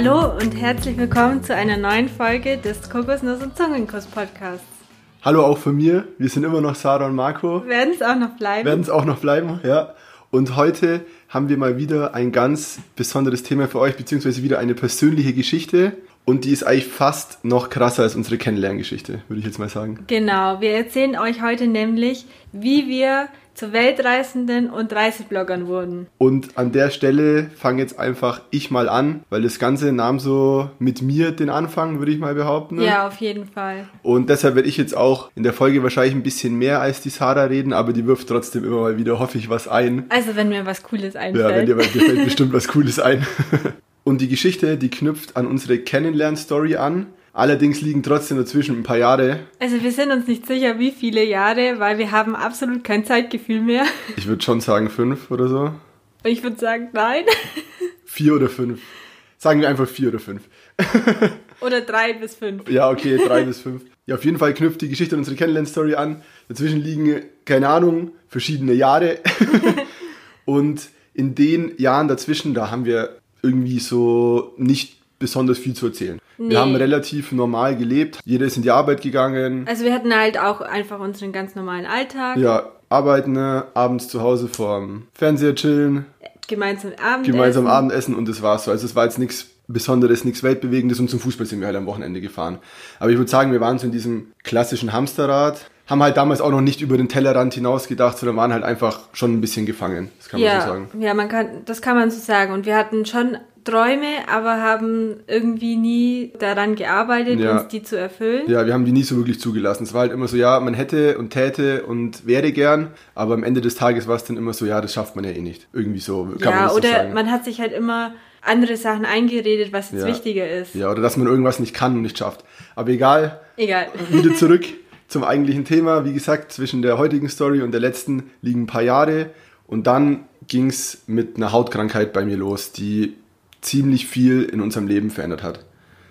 Hallo und herzlich willkommen zu einer neuen Folge des Kokosnuss und Zungenkuss Podcasts. Hallo auch von mir. Wir sind immer noch Sarah und Marco. Werden es auch noch bleiben? Werden es auch noch bleiben, ja. Und heute haben wir mal wieder ein ganz besonderes Thema für euch, beziehungsweise wieder eine persönliche Geschichte. Und die ist eigentlich fast noch krasser als unsere Kennenlerngeschichte, würde ich jetzt mal sagen. Genau, wir erzählen euch heute nämlich, wie wir zu Weltreisenden und Reisebloggern wurden. Und an der Stelle fange jetzt einfach ich mal an, weil das Ganze nahm so mit mir den Anfang, würde ich mal behaupten. Ja, auf jeden Fall. Und deshalb werde ich jetzt auch in der Folge wahrscheinlich ein bisschen mehr als die Sarah reden, aber die wirft trotzdem immer mal wieder, hoffe ich, was ein. Also wenn mir was Cooles einfällt. Ja, wenn dir, dir fällt bestimmt was Cooles ein. Und die Geschichte, die knüpft an unsere Kennenlern-Story an. Allerdings liegen trotzdem dazwischen ein paar Jahre. Also wir sind uns nicht sicher, wie viele Jahre, weil wir haben absolut kein Zeitgefühl mehr. Ich würde schon sagen fünf oder so. Ich würde sagen nein. Vier oder fünf. Sagen wir einfach vier oder fünf. Oder drei bis fünf. Ja, okay, drei bis fünf. Ja, auf jeden Fall knüpft die Geschichte an unsere Kennenlern-Story an. Dazwischen liegen, keine Ahnung, verschiedene Jahre. Und in den Jahren dazwischen, da haben wir irgendwie so nicht besonders viel zu erzählen. Nee. Wir haben relativ normal gelebt. Jeder ist in die Arbeit gegangen. Also wir hatten halt auch einfach unseren ganz normalen Alltag. Ja, arbeiten, abends zu Hause vorm Fernseher chillen. Gemeinsam Abendessen. Gemeinsam Abendessen und das war's so. Also es war jetzt nichts Besonderes, nichts Weltbewegendes und zum Fußball sind wir halt am Wochenende gefahren. Aber ich würde sagen, wir waren so in diesem klassischen Hamsterrad haben halt damals auch noch nicht über den Tellerrand hinaus gedacht, sondern waren halt einfach schon ein bisschen gefangen. Das kann ja, man so sagen. Ja, man kann, das kann man so sagen. Und wir hatten schon Träume, aber haben irgendwie nie daran gearbeitet, ja. uns die zu erfüllen. Ja, wir haben die nie so wirklich zugelassen. Es war halt immer so, ja, man hätte und täte und wäre gern, aber am Ende des Tages war es dann immer so, ja, das schafft man ja eh nicht. Irgendwie so kann ja, man das oder so sagen. man hat sich halt immer andere Sachen eingeredet, was jetzt ja. wichtiger ist. Ja, oder dass man irgendwas nicht kann und nicht schafft. Aber egal. Egal. Wieder zurück zum eigentlichen Thema. Wie gesagt, zwischen der heutigen Story und der letzten liegen ein paar Jahre. Und dann ging es mit einer Hautkrankheit bei mir los, die ziemlich viel in unserem Leben verändert hat.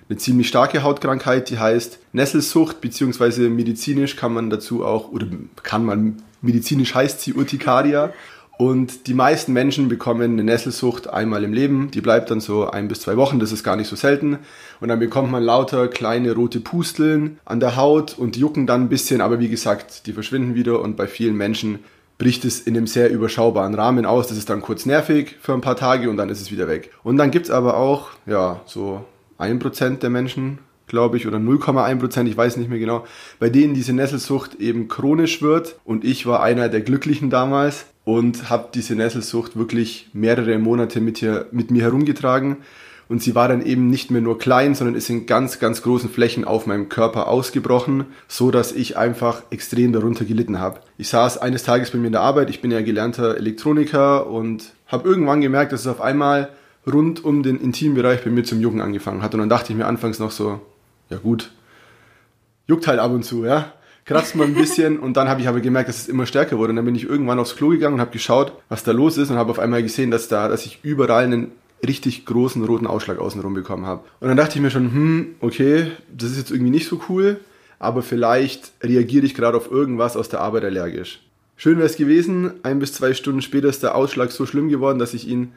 Eine ziemlich starke Hautkrankheit, die heißt Nesselsucht, beziehungsweise medizinisch kann man dazu auch, oder kann man, medizinisch heißt sie Urtikaria. Und die meisten Menschen bekommen eine Nesselsucht einmal im Leben. Die bleibt dann so ein bis zwei Wochen, das ist gar nicht so selten. Und dann bekommt man lauter kleine rote Pusteln an der Haut und jucken dann ein bisschen, aber wie gesagt, die verschwinden wieder und bei vielen Menschen bricht es in einem sehr überschaubaren Rahmen aus. Das ist dann kurz nervig für ein paar Tage und dann ist es wieder weg. Und dann gibt's aber auch, ja, so ein Prozent der Menschen, glaube ich, oder 0,1 Prozent, ich weiß nicht mehr genau, bei denen diese Nesselsucht eben chronisch wird. Und ich war einer der Glücklichen damals und habe diese Nesselsucht wirklich mehrere Monate mit, hier, mit mir herumgetragen. Und sie war dann eben nicht mehr nur klein, sondern ist in ganz, ganz großen Flächen auf meinem Körper ausgebrochen, so dass ich einfach extrem darunter gelitten habe. Ich saß eines Tages bei mir in der Arbeit, ich bin ja gelernter Elektroniker und habe irgendwann gemerkt, dass es auf einmal rund um den Intimbereich bei mir zum Jucken angefangen hat. Und dann dachte ich mir anfangs noch so, ja gut, juckt halt ab und zu, ja. Kratzt mal ein bisschen und dann habe ich aber gemerkt, dass es immer stärker wurde. Und dann bin ich irgendwann aufs Klo gegangen und habe geschaut, was da los ist und habe auf einmal gesehen, dass da, dass ich überall einen richtig großen roten Ausschlag außenrum bekommen habe. Und dann dachte ich mir schon, hm, okay, das ist jetzt irgendwie nicht so cool, aber vielleicht reagiere ich gerade auf irgendwas aus der Arbeit allergisch. Schön wäre es gewesen, ein bis zwei Stunden später ist der Ausschlag so schlimm geworden, dass ich ihn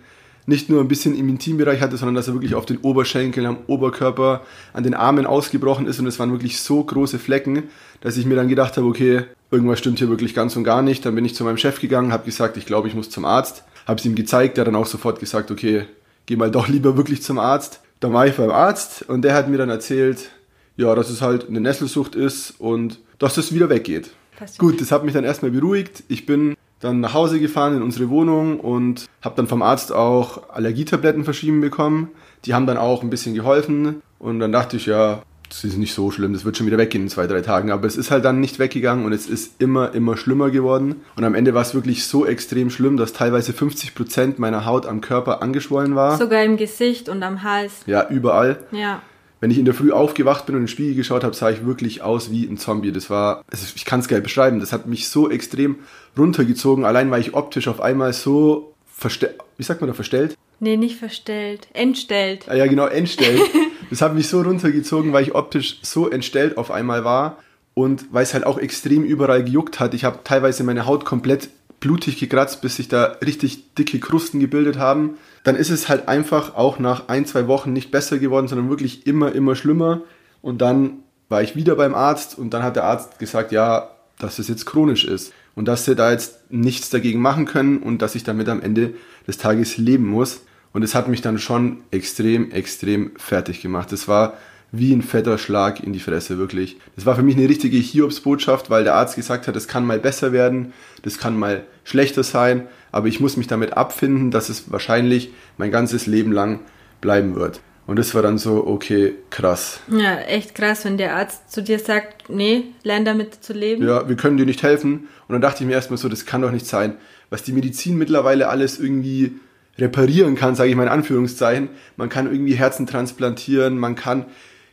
nicht nur ein bisschen im Intimbereich hatte, sondern dass er wirklich auf den Oberschenkeln, am Oberkörper, an den Armen ausgebrochen ist und es waren wirklich so große Flecken, dass ich mir dann gedacht habe, okay, irgendwas stimmt hier wirklich ganz und gar nicht. Dann bin ich zu meinem Chef gegangen, habe gesagt, ich glaube, ich muss zum Arzt, habe es ihm gezeigt, der hat dann auch sofort gesagt, okay, geh mal doch lieber wirklich zum Arzt. Dann war ich beim Arzt und der hat mir dann erzählt, ja, dass es halt eine Nesselsucht ist und dass es wieder weggeht. Gut, das hat mich dann erstmal beruhigt. Ich bin dann nach Hause gefahren in unsere Wohnung und habe dann vom Arzt auch Allergietabletten verschrieben bekommen. Die haben dann auch ein bisschen geholfen und dann dachte ich, ja, das ist nicht so schlimm, das wird schon wieder weggehen in zwei, drei Tagen. Aber es ist halt dann nicht weggegangen und es ist immer, immer schlimmer geworden. Und am Ende war es wirklich so extrem schlimm, dass teilweise 50 Prozent meiner Haut am Körper angeschwollen war. Sogar im Gesicht und am Hals. Ja, überall. Ja wenn ich in der Früh aufgewacht bin und in den Spiegel geschaut habe, sah ich wirklich aus wie ein Zombie. Das war, also ich kann es gar nicht beschreiben, das hat mich so extrem runtergezogen, allein weil ich optisch auf einmal so verstellt, wie sagt man da, verstellt? Nee, nicht verstellt, entstellt. Ah, ja, genau, entstellt. das hat mich so runtergezogen, weil ich optisch so entstellt auf einmal war und weil es halt auch extrem überall gejuckt hat. Ich habe teilweise meine Haut komplett blutig gekratzt, bis sich da richtig dicke Krusten gebildet haben. Dann ist es halt einfach auch nach ein, zwei Wochen nicht besser geworden, sondern wirklich immer, immer schlimmer. Und dann war ich wieder beim Arzt und dann hat der Arzt gesagt, ja, dass es jetzt chronisch ist und dass sie da jetzt nichts dagegen machen können und dass ich damit am Ende des Tages leben muss. Und es hat mich dann schon extrem, extrem fertig gemacht. Es war wie ein fetter Schlag in die Fresse, wirklich. Das war für mich eine richtige Hiobsbotschaft, weil der Arzt gesagt hat, es kann mal besser werden, das kann mal schlechter sein, aber ich muss mich damit abfinden, dass es wahrscheinlich mein ganzes Leben lang bleiben wird. Und das war dann so, okay, krass. Ja, echt krass, wenn der Arzt zu dir sagt, nee, lern damit zu leben. Ja, wir können dir nicht helfen. Und dann dachte ich mir erstmal so, das kann doch nicht sein. Was die Medizin mittlerweile alles irgendwie reparieren kann, sage ich mal in Anführungszeichen. Man kann irgendwie Herzen transplantieren, man kann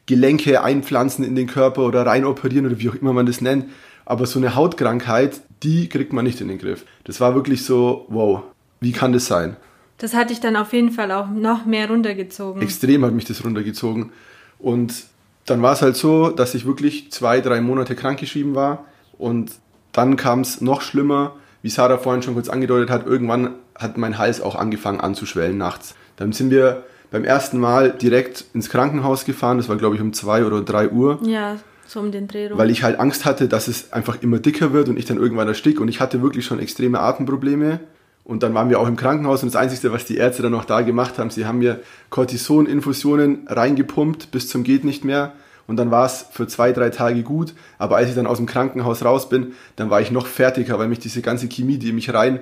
Gelenke einpflanzen in den Körper oder rein operieren oder wie auch immer man das nennt. Aber so eine Hautkrankheit, die kriegt man nicht in den Griff. Das war wirklich so, wow, wie kann das sein? Das hat dich dann auf jeden Fall auch noch mehr runtergezogen. Extrem hat mich das runtergezogen. Und dann war es halt so, dass ich wirklich zwei, drei Monate krankgeschrieben war. Und dann kam es noch schlimmer. Wie Sarah vorhin schon kurz angedeutet hat, irgendwann hat mein Hals auch angefangen anzuschwellen nachts. Dann sind wir beim ersten Mal direkt ins Krankenhaus gefahren. Das war, glaube ich, um zwei oder drei Uhr. Ja, so um den Dreh rum. Weil ich halt Angst hatte, dass es einfach immer dicker wird und ich dann irgendwann erstick. Und ich hatte wirklich schon extreme Atemprobleme. Und dann waren wir auch im Krankenhaus und das Einzige, was die Ärzte dann noch da gemacht haben, sie haben mir Cortison-Infusionen reingepumpt bis zum geht nicht mehr. Und dann war es für zwei, drei Tage gut. Aber als ich dann aus dem Krankenhaus raus bin, dann war ich noch fertiger, weil mich diese ganze Chemie, die in mich rein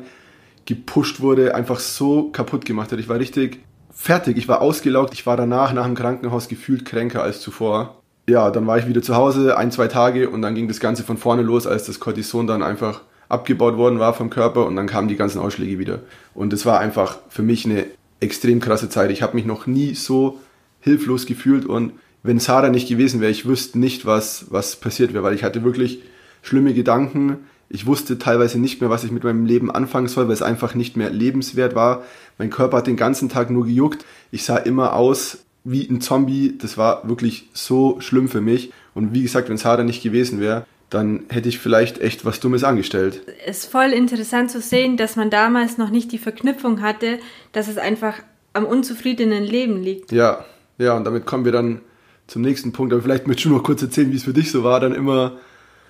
gepusht wurde, einfach so kaputt gemacht hat. Ich war richtig fertig, ich war ausgelaugt, ich war danach nach dem Krankenhaus gefühlt kränker als zuvor. Ja, dann war ich wieder zu Hause, ein, zwei Tage und dann ging das Ganze von vorne los, als das Cortison dann einfach abgebaut worden war vom Körper und dann kamen die ganzen Ausschläge wieder. Und es war einfach für mich eine extrem krasse Zeit. Ich habe mich noch nie so hilflos gefühlt und wenn Sarah nicht gewesen wäre, ich wüsste nicht, was, was passiert wäre, weil ich hatte wirklich schlimme Gedanken, ich wusste teilweise nicht mehr, was ich mit meinem Leben anfangen soll, weil es einfach nicht mehr lebenswert war. Mein Körper hat den ganzen Tag nur gejuckt. Ich sah immer aus wie ein Zombie. Das war wirklich so schlimm für mich. Und wie gesagt, wenn Sarah nicht gewesen wäre, dann hätte ich vielleicht echt was Dummes angestellt. Es ist voll interessant zu sehen, dass man damals noch nicht die Verknüpfung hatte, dass es einfach am unzufriedenen Leben liegt. Ja, ja, und damit kommen wir dann zum nächsten Punkt. Aber vielleicht möchtest du noch kurz erzählen, wie es für dich so war, dann immer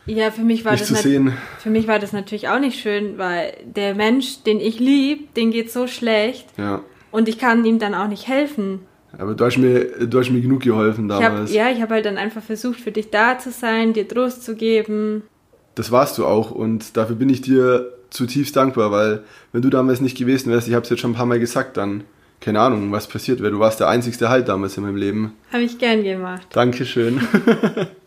ja, für mich war das zu sehen. Für mich war das natürlich auch nicht schön, weil der Mensch, den ich lieb, den geht so schlecht. Ja. Und ich kann ihm dann auch nicht helfen. Aber du hast mir, du hast mir genug geholfen damals. Ich hab, ja, ich habe halt dann einfach versucht, für dich da zu sein, dir Trost zu geben. Das warst du auch und dafür bin ich dir zutiefst dankbar, weil wenn du damals nicht gewesen wärst, ich habe es jetzt schon ein paar Mal gesagt, dann keine Ahnung, was passiert wäre. Du warst der einzigste Halt damals in meinem Leben. Habe ich gern gemacht. Dankeschön.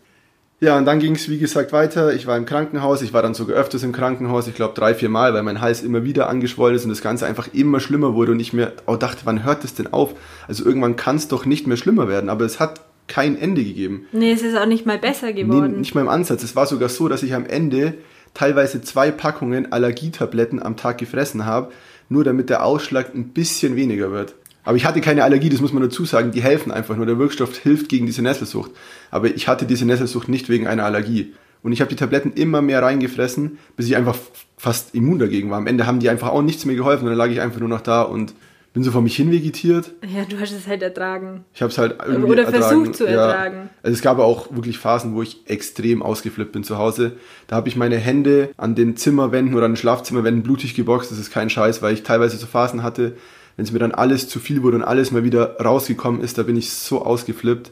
Ja, und dann ging es, wie gesagt, weiter. Ich war im Krankenhaus. Ich war dann sogar öfters im Krankenhaus. Ich glaube drei, vier Mal, weil mein Hals immer wieder angeschwollen ist und das Ganze einfach immer schlimmer wurde und ich mir auch dachte, wann hört das denn auf? Also irgendwann kann es doch nicht mehr schlimmer werden. Aber es hat kein Ende gegeben. Nee, es ist auch nicht mal besser geworden. Nee, nicht mal im Ansatz. Es war sogar so, dass ich am Ende teilweise zwei Packungen Allergietabletten am Tag gefressen habe, nur damit der Ausschlag ein bisschen weniger wird. Aber ich hatte keine Allergie, das muss man dazu sagen. Die helfen einfach nur. Der Wirkstoff hilft gegen diese Nesselsucht. Aber ich hatte diese Nesselsucht nicht wegen einer Allergie. Und ich habe die Tabletten immer mehr reingefressen, bis ich einfach fast immun dagegen war. Am Ende haben die einfach auch nichts mehr geholfen. Und dann lag ich einfach nur noch da und bin so vor mich hin vegetiert. Ja, du hast es halt ertragen. Ich habe es halt irgendwie Oder ertragen. versucht zu ertragen. Ja. Also es gab auch wirklich Phasen, wo ich extrem ausgeflippt bin zu Hause. Da habe ich meine Hände an den Zimmerwänden oder an den Schlafzimmerwänden blutig geboxt. Das ist kein Scheiß, weil ich teilweise so Phasen hatte, wenn es mir dann alles zu viel wurde und alles mal wieder rausgekommen ist, da bin ich so ausgeflippt.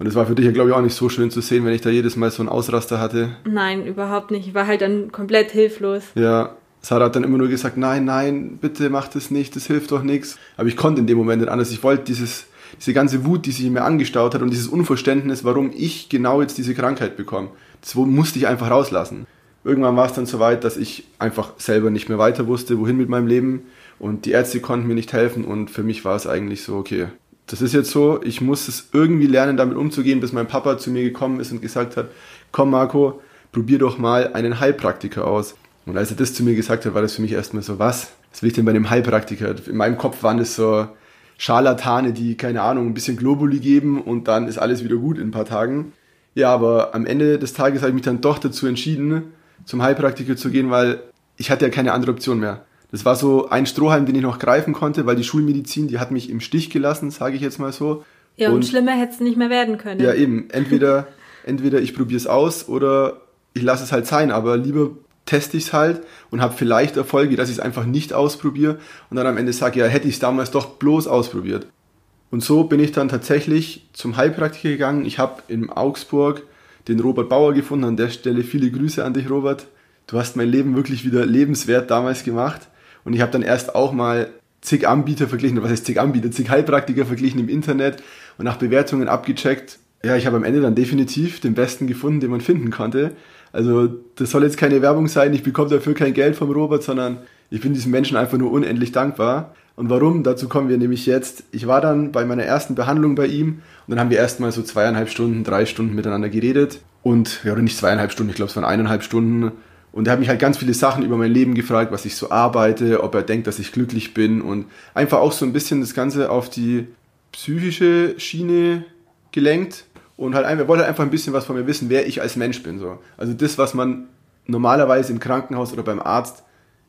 Und es war für dich ja, glaube ich, auch nicht so schön zu sehen, wenn ich da jedes Mal so einen Ausraster hatte. Nein, überhaupt nicht. Ich war halt dann komplett hilflos. Ja, Sarah hat dann immer nur gesagt, nein, nein, bitte mach das nicht, das hilft doch nichts. Aber ich konnte in dem Moment nicht anders. Ich wollte dieses, diese ganze Wut, die sich in mir angestaut hat und dieses Unverständnis, warum ich genau jetzt diese Krankheit bekomme, das musste ich einfach rauslassen. Irgendwann war es dann so weit, dass ich einfach selber nicht mehr weiter wusste, wohin mit meinem Leben. Und die Ärzte konnten mir nicht helfen und für mich war es eigentlich so, okay, das ist jetzt so, ich muss es irgendwie lernen, damit umzugehen, bis mein Papa zu mir gekommen ist und gesagt hat, komm Marco, probier doch mal einen Heilpraktiker aus. Und als er das zu mir gesagt hat, war das für mich erstmal so, was? Was will ich denn bei einem Heilpraktiker? In meinem Kopf waren das so Scharlatane, die, keine Ahnung, ein bisschen Globuli geben und dann ist alles wieder gut in ein paar Tagen. Ja, aber am Ende des Tages habe ich mich dann doch dazu entschieden, zum Heilpraktiker zu gehen, weil ich hatte ja keine andere Option mehr. Das war so ein Strohhalm, den ich noch greifen konnte, weil die Schulmedizin, die hat mich im Stich gelassen, sage ich jetzt mal so. Ja, und, und schlimmer hätte es nicht mehr werden können. Ja, eben. Entweder, entweder ich probiere es aus oder ich lasse es halt sein, aber lieber teste ich es halt und habe vielleicht Erfolge, dass ich es einfach nicht ausprobiere und dann am Ende sage, ja, hätte ich es damals doch bloß ausprobiert. Und so bin ich dann tatsächlich zum Heilpraktiker gegangen. Ich habe in Augsburg den Robert Bauer gefunden. An der Stelle viele Grüße an dich, Robert. Du hast mein Leben wirklich wieder lebenswert damals gemacht. Und ich habe dann erst auch mal zig Anbieter verglichen, was heißt zig Anbieter, zig Heilpraktiker verglichen im Internet und nach Bewertungen abgecheckt. Ja, ich habe am Ende dann definitiv den besten gefunden, den man finden konnte. Also das soll jetzt keine Werbung sein, ich bekomme dafür kein Geld vom Robert, sondern ich bin diesem Menschen einfach nur unendlich dankbar. Und warum? Dazu kommen wir nämlich jetzt. Ich war dann bei meiner ersten Behandlung bei ihm und dann haben wir erstmal so zweieinhalb Stunden, drei Stunden miteinander geredet. Und, ja, oder nicht zweieinhalb Stunden, ich glaube, es waren eineinhalb Stunden. Und er hat mich halt ganz viele Sachen über mein Leben gefragt, was ich so arbeite, ob er denkt, dass ich glücklich bin und einfach auch so ein bisschen das Ganze auf die psychische Schiene gelenkt und halt einfach, wollte halt einfach ein bisschen was von mir wissen, wer ich als Mensch bin. So. Also das, was man normalerweise im Krankenhaus oder beim Arzt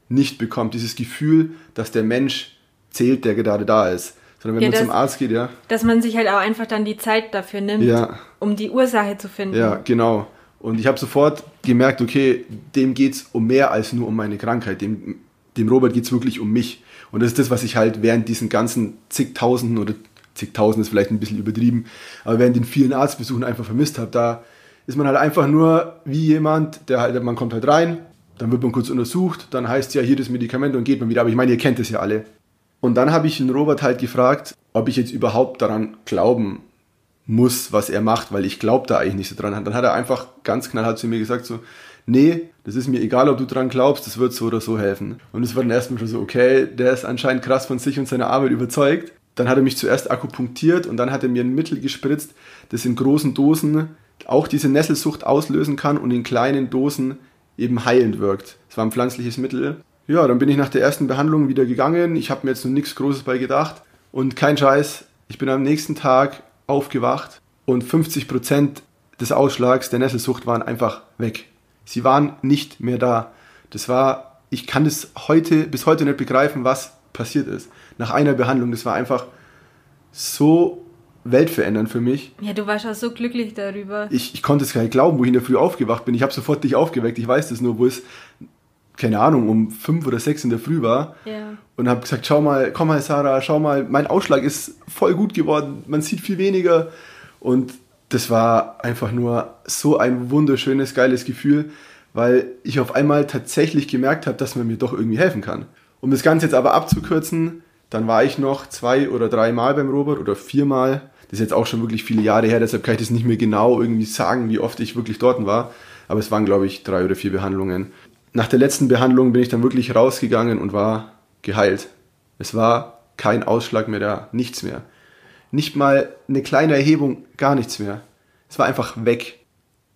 nicht bekommt, dieses Gefühl, dass der Mensch zählt, der gerade da ist. Sondern wenn ja, man das, zum Arzt geht, ja. Dass man sich halt auch einfach dann die Zeit dafür nimmt, ja. um die Ursache zu finden. Ja, genau. Und ich habe sofort gemerkt, okay, dem geht es um mehr als nur um meine Krankheit. Dem, dem Robert geht es wirklich um mich. Und das ist das, was ich halt während diesen ganzen zigtausenden oder zigtausend ist vielleicht ein bisschen übertrieben, aber während den vielen Arztbesuchen einfach vermisst habe, da ist man halt einfach nur wie jemand, der halt, man kommt halt rein, dann wird man kurz untersucht, dann heißt es ja hier das Medikament und geht man wieder. Aber ich meine, ihr kennt es ja alle. Und dann habe ich den Robert halt gefragt, ob ich jetzt überhaupt daran glauben muss, was er macht, weil ich glaube da eigentlich nicht so dran. Dann hat er einfach ganz knallhart zu mir gesagt so, nee, das ist mir egal, ob du dran glaubst, das wird so oder so helfen. Und es war dann erstmal schon so, okay, der ist anscheinend krass von sich und seiner Arbeit überzeugt. Dann hat er mich zuerst akupunktiert und dann hat er mir ein Mittel gespritzt, das in großen Dosen auch diese Nesselsucht auslösen kann und in kleinen Dosen eben heilend wirkt. Es war ein pflanzliches Mittel. Ja, dann bin ich nach der ersten Behandlung wieder gegangen. Ich habe mir jetzt noch nichts Großes bei gedacht. Und kein Scheiß, ich bin am nächsten Tag aufgewacht und 50% des Ausschlags der Nesselsucht waren einfach weg. Sie waren nicht mehr da. Das war, ich kann das heute, bis heute nicht begreifen, was passiert ist nach einer Behandlung. Das war einfach so weltverändernd für mich. Ja, du warst auch so glücklich darüber. Ich, ich konnte es gar nicht glauben, wo ich in der Früh aufgewacht bin. Ich habe sofort dich aufgeweckt. Ich weiß das nur, wo es, keine Ahnung, um fünf oder sechs in der Früh war. Ja. Und habe gesagt, schau mal, komm mal, Sarah, schau mal, mein Ausschlag ist voll gut geworden. Man sieht viel weniger. Und das war einfach nur so ein wunderschönes, geiles Gefühl, weil ich auf einmal tatsächlich gemerkt habe, dass man mir doch irgendwie helfen kann. Um das Ganze jetzt aber abzukürzen, dann war ich noch zwei oder drei Mal beim Robert oder viermal. Das ist jetzt auch schon wirklich viele Jahre her, deshalb kann ich das nicht mehr genau irgendwie sagen, wie oft ich wirklich dort war. Aber es waren, glaube ich, drei oder vier Behandlungen. Nach der letzten Behandlung bin ich dann wirklich rausgegangen und war geheilt. Es war kein Ausschlag mehr da, nichts mehr. Nicht mal eine kleine Erhebung, gar nichts mehr. Es war einfach weg.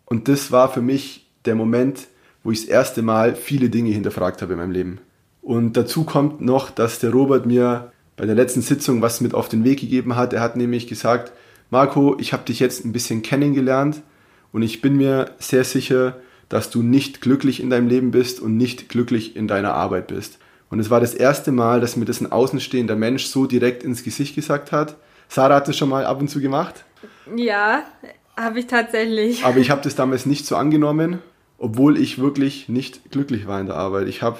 Und das war für mich der Moment, wo ich das erste Mal viele Dinge hinterfragt habe in meinem Leben. Und dazu kommt noch, dass der Robert mir bei der letzten Sitzung was mit auf den Weg gegeben hat. Er hat nämlich gesagt, Marco, ich habe dich jetzt ein bisschen kennengelernt und ich bin mir sehr sicher, dass du nicht glücklich in deinem Leben bist und nicht glücklich in deiner Arbeit bist. Und es war das erste Mal, dass mir das ein außenstehender Mensch so direkt ins Gesicht gesagt hat. Sarah hat das schon mal ab und zu gemacht. Ja, habe ich tatsächlich. Aber ich habe das damals nicht so angenommen, obwohl ich wirklich nicht glücklich war in der Arbeit. Ich habe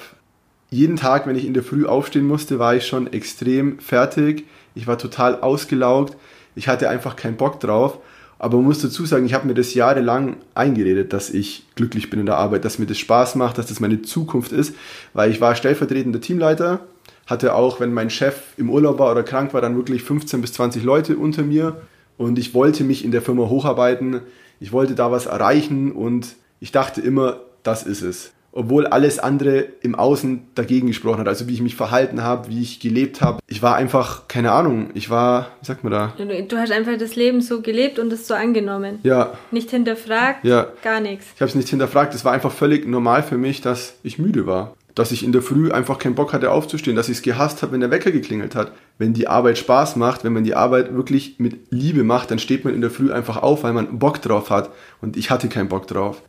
jeden Tag, wenn ich in der Früh aufstehen musste, war ich schon extrem fertig. Ich war total ausgelaugt. Ich hatte einfach keinen Bock drauf. Aber man muss dazu sagen, ich habe mir das jahrelang eingeredet, dass ich glücklich bin in der Arbeit, dass mir das Spaß macht, dass das meine Zukunft ist, weil ich war stellvertretender Teamleiter, hatte auch, wenn mein Chef im Urlaub war oder krank war, dann wirklich 15 bis 20 Leute unter mir und ich wollte mich in der Firma hocharbeiten, ich wollte da was erreichen und ich dachte immer, das ist es obwohl alles andere im Außen dagegen gesprochen hat. Also wie ich mich verhalten habe, wie ich gelebt habe. Ich war einfach, keine Ahnung, ich war, wie sagt man da? Du, hast einfach das Leben so gelebt und es so angenommen. Ja. Nicht hinterfragt, ja. gar nichts. Ich habe es nicht hinterfragt. Es war einfach völlig normal für mich, dass ich müde war. Dass ich in der Früh einfach keinen Bock hatte aufzustehen, dass ich es gehasst habe, wenn der Wecker geklingelt hat. Wenn die Arbeit Spaß macht, wenn man die Arbeit wirklich mit Liebe macht, dann steht man in der Früh einfach auf, weil man Bock drauf hat. Und ich hatte keinen Bock drauf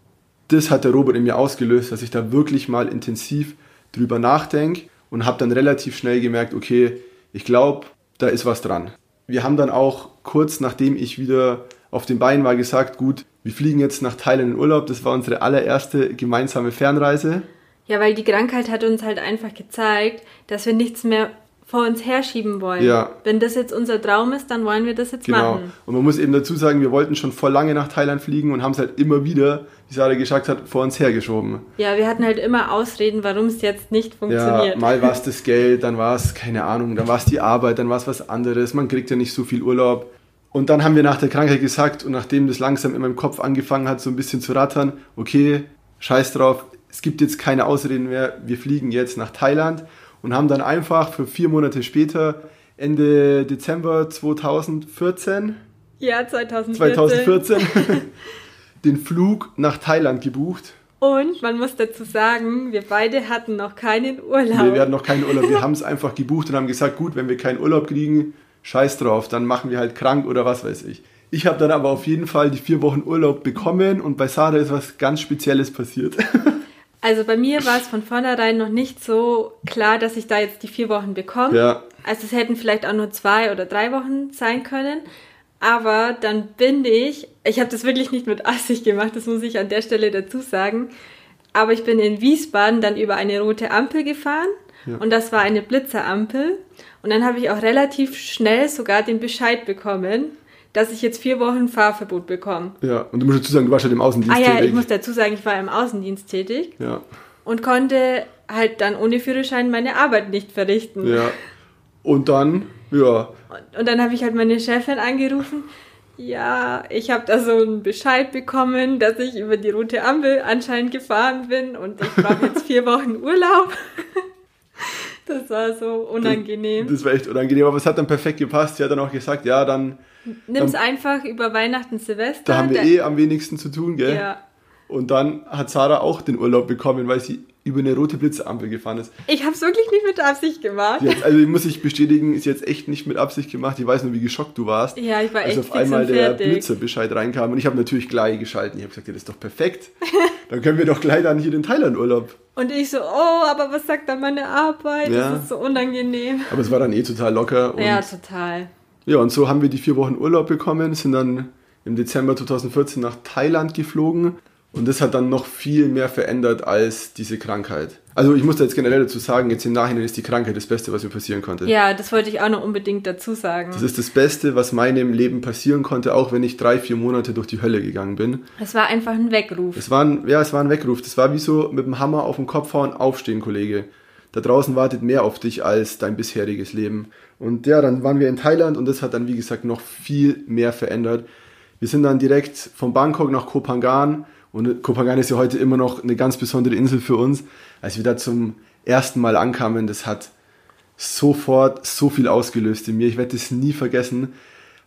das hat der Robert in mir ausgelöst, dass ich da wirklich mal intensiv drüber nachdenke und habe dann relativ schnell gemerkt, okay, ich glaube, da ist was dran. Wir haben dann auch kurz nachdem ich wieder auf den Beinen war gesagt, gut, wir fliegen jetzt nach Thailand in Urlaub. Das war unsere allererste gemeinsame Fernreise. Ja, weil die Krankheit hat uns halt einfach gezeigt, dass wir nichts mehr vor uns herschieben wollen. Ja. Wenn das jetzt unser Traum ist, dann wollen wir das jetzt genau. machen. Und man muss eben dazu sagen, wir wollten schon vor lange nach Thailand fliegen und haben es halt immer wieder, wie Sarah gesagt hat, vor uns hergeschoben. Ja, wir hatten halt immer Ausreden, warum es jetzt nicht funktioniert. Ja, mal war es das Geld, dann war es, keine Ahnung, dann war es die Arbeit, dann war es was anderes. Man kriegt ja nicht so viel Urlaub. Und dann haben wir nach der Krankheit gesagt und nachdem das langsam in meinem Kopf angefangen hat, so ein bisschen zu rattern, okay, scheiß drauf, es gibt jetzt keine Ausreden mehr, wir fliegen jetzt nach Thailand und haben dann einfach für vier Monate später, Ende Dezember 2014, ja, 2014, 2014 den Flug nach Thailand gebucht. Und man muss dazu sagen, wir beide hatten noch keinen Urlaub. Nee, wir hatten noch keinen Urlaub. Wir haben es einfach gebucht und haben gesagt, gut, wenn wir keinen Urlaub kriegen, scheiß drauf, dann machen wir halt krank oder was weiß ich. Ich habe dann aber auf jeden Fall die vier Wochen Urlaub bekommen und bei Sarah ist was ganz Spezielles passiert. Also bei mir war es von vornherein noch nicht so klar, dass ich da jetzt die vier Wochen bekomme. Ja. Also es hätten vielleicht auch nur zwei oder drei Wochen sein können. Aber dann bin ich, ich habe das wirklich nicht mit Assig gemacht, das muss ich an der Stelle dazu sagen. Aber ich bin in Wiesbaden dann über eine rote Ampel gefahren ja. und das war eine Blitzerampel. Und dann habe ich auch relativ schnell sogar den Bescheid bekommen, dass ich jetzt vier Wochen Fahrverbot bekomme. Ja, und du musst dazu sagen, du warst halt im Außendienst tätig. Ah ja, ich muss dazu sagen, ich war im Außendienst tätig. Ja. Und konnte halt dann ohne Führerschein meine Arbeit nicht verrichten. Ja. Und dann, ja. Und, und dann habe ich halt meine Chefin angerufen. Ja, ich habe da so einen Bescheid bekommen, dass ich über die rote Ampel anscheinend gefahren bin und ich brauche jetzt vier Wochen Urlaub. Das war so unangenehm. Das, das, war echt unangenehm, aber es hat dann perfekt gepasst. Sie hat dann auch gesagt, ja, dann Nimm es einfach über Weihnachten, Silvester. Da haben wir eh am wenigsten zu tun, gell? Ja. Und dann hat Sarah auch den Urlaub bekommen, weil sie über eine rote Blitzampel gefahren ist. Ich habe es wirklich nicht mit Absicht gemacht. Jetzt, also ich muss ich bestätigen, ist jetzt echt nicht mit Absicht gemacht. Ich weiß nur, wie geschockt du warst. Ja, ich war echt Als auf einmal der Blitzerbescheid reinkam und ich habe natürlich gleich geschalten. Ich habe gesagt, ja, das ist doch perfekt. dann können wir doch gleich dann hier den Thailand-Urlaub. Und ich so, oh, aber was sagt dann meine Arbeit? Ja. Das ist so unangenehm. Aber es war dann eh total locker. ja, total. Ja, und so haben wir die vier Wochen Urlaub bekommen, sind dann im Dezember 2014 nach Thailand geflogen und das hat dann noch viel mehr verändert als diese Krankheit. Also ich muss da jetzt generell dazu sagen, jetzt im Nachhinein ist die Krankheit das Beste, was mir passieren konnte. Ja, das wollte ich auch noch unbedingt dazu sagen. Das ist das Beste, was meinem Leben passieren konnte, auch wenn ich drei, vier Monate durch die Hölle gegangen bin. Es war einfach ein Weckruf. Es war ein, ja, es war ein Weckruf. Das war wie so mit dem Hammer auf den Kopf hauen, aufstehen, Kollege. Da draußen wartet mehr auf dich als dein bisheriges Leben. Und ja, dann waren wir in Thailand und das hat dann, wie gesagt, noch viel mehr verändert. Wir sind dann direkt von Bangkok nach Koh Phangan und Koh Phangan ist ja heute immer noch eine ganz besondere Insel für uns. Als wir da zum ersten Mal ankamen, das hat sofort so viel ausgelöst in mir. Ich werde das nie vergessen,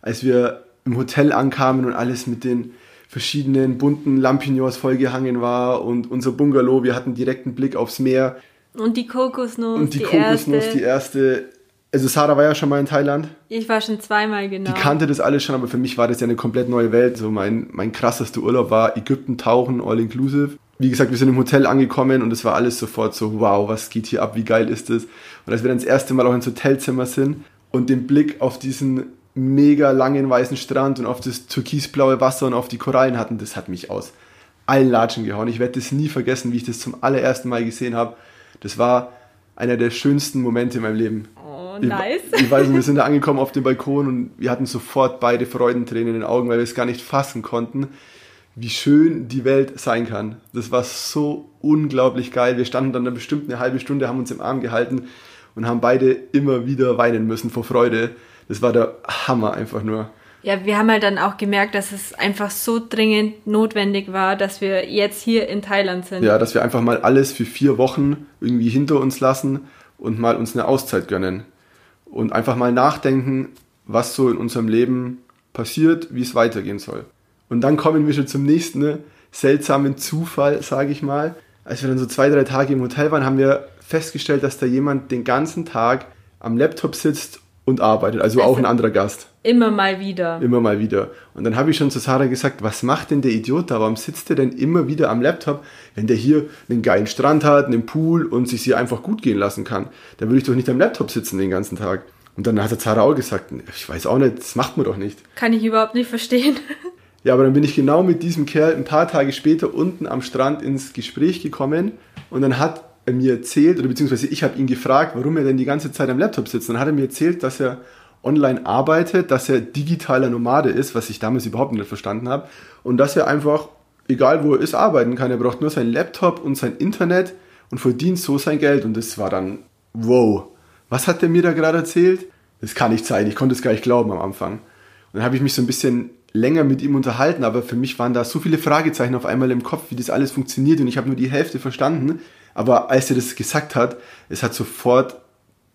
als wir im Hotel ankamen und alles mit den verschiedenen bunten Lampignons vollgehangen war und unser Bungalow, wir hatten direkten Blick aufs Meer. Und die Kokosnuss. Und die, die Kokosnuss, erste. die erste. Also Sarah war ja schon mal in Thailand. Ich war schon zweimal, genau. Die kannte das alles schon, aber für mich war das ja eine komplett neue Welt. So mein, mein krassester Urlaub war Ägypten tauchen, all inclusive. Wie gesagt, wir sind im Hotel angekommen und es war alles sofort so, wow, was geht hier ab, wie geil ist das? Und als wir dann das erste Mal auch ins Hotelzimmer sind und den Blick auf diesen mega langen weißen Strand und auf das türkisblaue Wasser und auf die Korallen hatten, das hat mich aus allen Latschen gehauen. Ich werde das nie vergessen, wie ich das zum allerersten Mal gesehen habe das war einer der schönsten Momente in meinem Leben. Oh, nice. Ich, weiß nicht, wir sind da angekommen auf dem Balkon und wir hatten sofort beide Freudentränen in den Augen, weil wir es gar nicht fassen konnten, wie schön die Welt sein kann. Das war so unglaublich geil. Wir standen dann eine bestimmt eine halbe Stunde, haben uns im Arm gehalten und haben beide immer wieder weinen müssen vor Freude. Das war der Hammer einfach nur. Ja, wir haben halt dann auch gemerkt, dass es einfach so dringend notwendig war, dass wir jetzt hier in Thailand sind. Ja, dass wir einfach mal alles für vier Wochen irgendwie hinter uns lassen und mal uns eine Auszeit gönnen. Und einfach mal nachdenken, was so in unserem Leben passiert, wie es weitergehen soll. Und dann kommen wir schon zum nächsten ne, seltsamen Zufall, sage ich mal. Als wir dann so zwei, drei Tage im Hotel waren, haben wir festgestellt, dass da jemand den ganzen Tag am Laptop sitzt und arbeitet. Also, also, auch ein anderer Gast. Immer mal wieder. Immer mal wieder. Und dann habe ich schon zu Sarah gesagt, was macht denn der Idiot da? Warum sitzt der denn immer wieder am Laptop, wenn der hier einen geilen Strand hat, einen Pool und sich hier einfach gut gehen lassen kann? Dann würde ich doch nicht am Laptop sitzen den ganzen Tag. Und dann hat der Zara auch gesagt, ich weiß auch nicht, das macht man doch nicht. Kann ich überhaupt nicht verstehen. Ja, aber dann bin ich genau mit diesem Kerl ein paar Tage später unten am Strand ins Gespräch gekommen und dann hat er mir erzählt, oder beziehungsweise ich habe ihn gefragt, warum er denn die ganze Zeit am Laptop sitzt. Dann hat er mir erzählt, dass er online arbeitet, dass er digitaler Nomade ist, was ich damals überhaupt nicht verstanden habe. Und dass er einfach, egal wo er ist, arbeiten kann. Er braucht nur seinen Laptop und sein Internet und verdient so sein Geld. Und das war dann, wow, was hat der mir da gerade erzählt? Das kann nicht sein, ich konnte es gar nicht glauben am Anfang. Und dann habe ich mich so ein bisschen länger mit ihm unterhalten, aber für mich waren da so viele Fragezeichen auf einmal im Kopf, wie das alles funktioniert und ich habe nur die Hälfte verstanden. Aber als er das gesagt hat, es hat sofort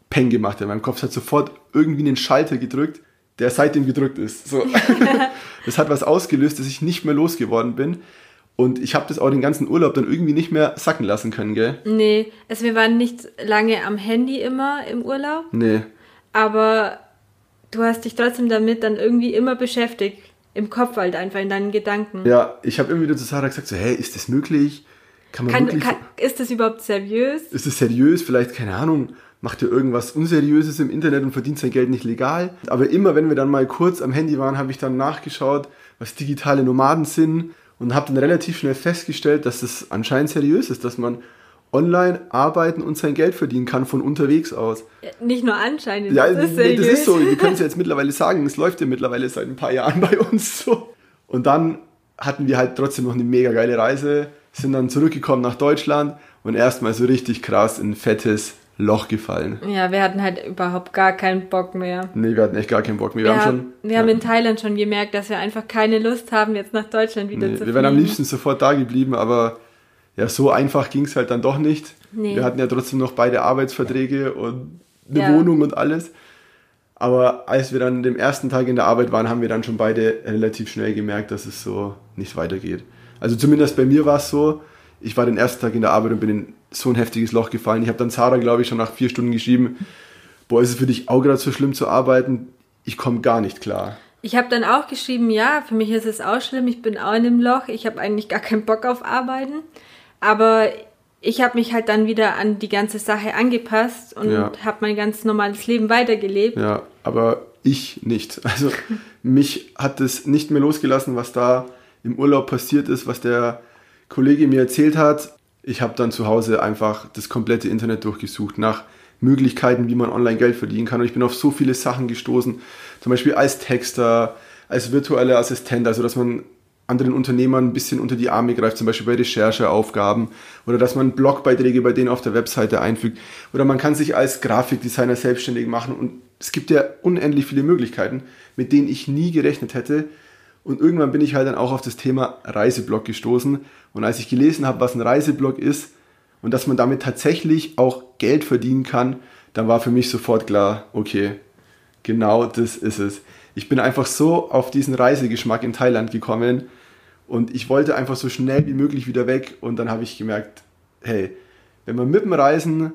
Peng gemacht in meinem Kopf, es hat sofort irgendwie einen Schalter gedrückt, der seitdem gedrückt ist. So. das hat was ausgelöst, dass ich nicht mehr losgeworden bin. Und ich habe das auch den ganzen Urlaub dann irgendwie nicht mehr sacken lassen können, gell? Nee, also wir waren nicht lange am Handy immer im Urlaub. Nee. Aber du hast dich trotzdem damit dann irgendwie immer beschäftigt im Kopf halt einfach, in deinen Gedanken. Ja, ich habe immer wieder zu Sarah gesagt, so, hey, ist das möglich? Kann man kann, wirklich... Kann, ist das überhaupt seriös? Ist das seriös? Vielleicht, keine Ahnung, macht er irgendwas Unseriöses im Internet und verdient sein Geld nicht legal. Aber immer, wenn wir dann mal kurz am Handy waren, habe ich dann nachgeschaut, was digitale Nomaden sind und habe dann relativ schnell festgestellt, dass das anscheinend seriös ist, dass man online arbeiten und sein Geld verdienen kann von unterwegs aus. Nicht nur anscheinend. Ja, das ist, nee, das ist so. Wir können es jetzt mittlerweile sagen. Es läuft ja mittlerweile seit ein paar Jahren bei uns so. Und dann hatten wir halt trotzdem noch eine mega geile Reise, sind dann zurückgekommen nach Deutschland und erstmal so richtig krass in ein fettes Loch gefallen. Ja, wir hatten halt überhaupt gar keinen Bock mehr. Nee, wir hatten echt gar keinen Bock mehr. Wir, wir haben, schon, wir ja. haben in Thailand schon gemerkt, dass wir einfach keine Lust haben, jetzt nach Deutschland wieder nee, zu Wir wären am liebsten sofort da geblieben, aber ja, so einfach ging es halt dann doch nicht. Nee. Wir hatten ja trotzdem noch beide Arbeitsverträge und eine ja. Wohnung und alles. Aber als wir dann den ersten Tag in der Arbeit waren, haben wir dann schon beide relativ schnell gemerkt, dass es so nicht weitergeht. Also zumindest bei mir war es so, ich war den ersten Tag in der Arbeit und bin in so ein heftiges Loch gefallen. Ich habe dann Sarah, glaube ich, schon nach vier Stunden geschrieben, boah, ist es für dich auch gerade so schlimm zu arbeiten? Ich komme gar nicht klar. Ich habe dann auch geschrieben, ja, für mich ist es auch schlimm, ich bin auch in einem Loch, ich habe eigentlich gar keinen Bock auf Arbeiten. Aber ich habe mich halt dann wieder an die ganze Sache angepasst und ja. habe mein ganz normales Leben weitergelebt. Ja, aber ich nicht. Also mich hat es nicht mehr losgelassen, was da im Urlaub passiert ist, was der Kollege mir erzählt hat. Ich habe dann zu Hause einfach das komplette Internet durchgesucht nach Möglichkeiten, wie man online Geld verdienen kann. Und ich bin auf so viele Sachen gestoßen, zum Beispiel als Texter, als virtueller Assistent, also dass man anderen Unternehmern ein bisschen unter die Arme greift, zum Beispiel bei Rechercheaufgaben oder dass man Blogbeiträge bei denen auf der Webseite einfügt oder man kann sich als Grafikdesigner selbstständig machen und es gibt ja unendlich viele Möglichkeiten, mit denen ich nie gerechnet hätte und irgendwann bin ich halt dann auch auf das Thema Reiseblog gestoßen. Und als ich gelesen habe, was ein Reiseblog ist und dass man damit tatsächlich auch Geld verdienen kann, dann war für mich sofort klar, okay, genau das ist es. Ich bin einfach so auf diesen Reisegeschmack in Thailand gekommen und ich wollte einfach so schnell wie möglich wieder weg. Und dann habe ich gemerkt, hey, wenn man mit dem Reisen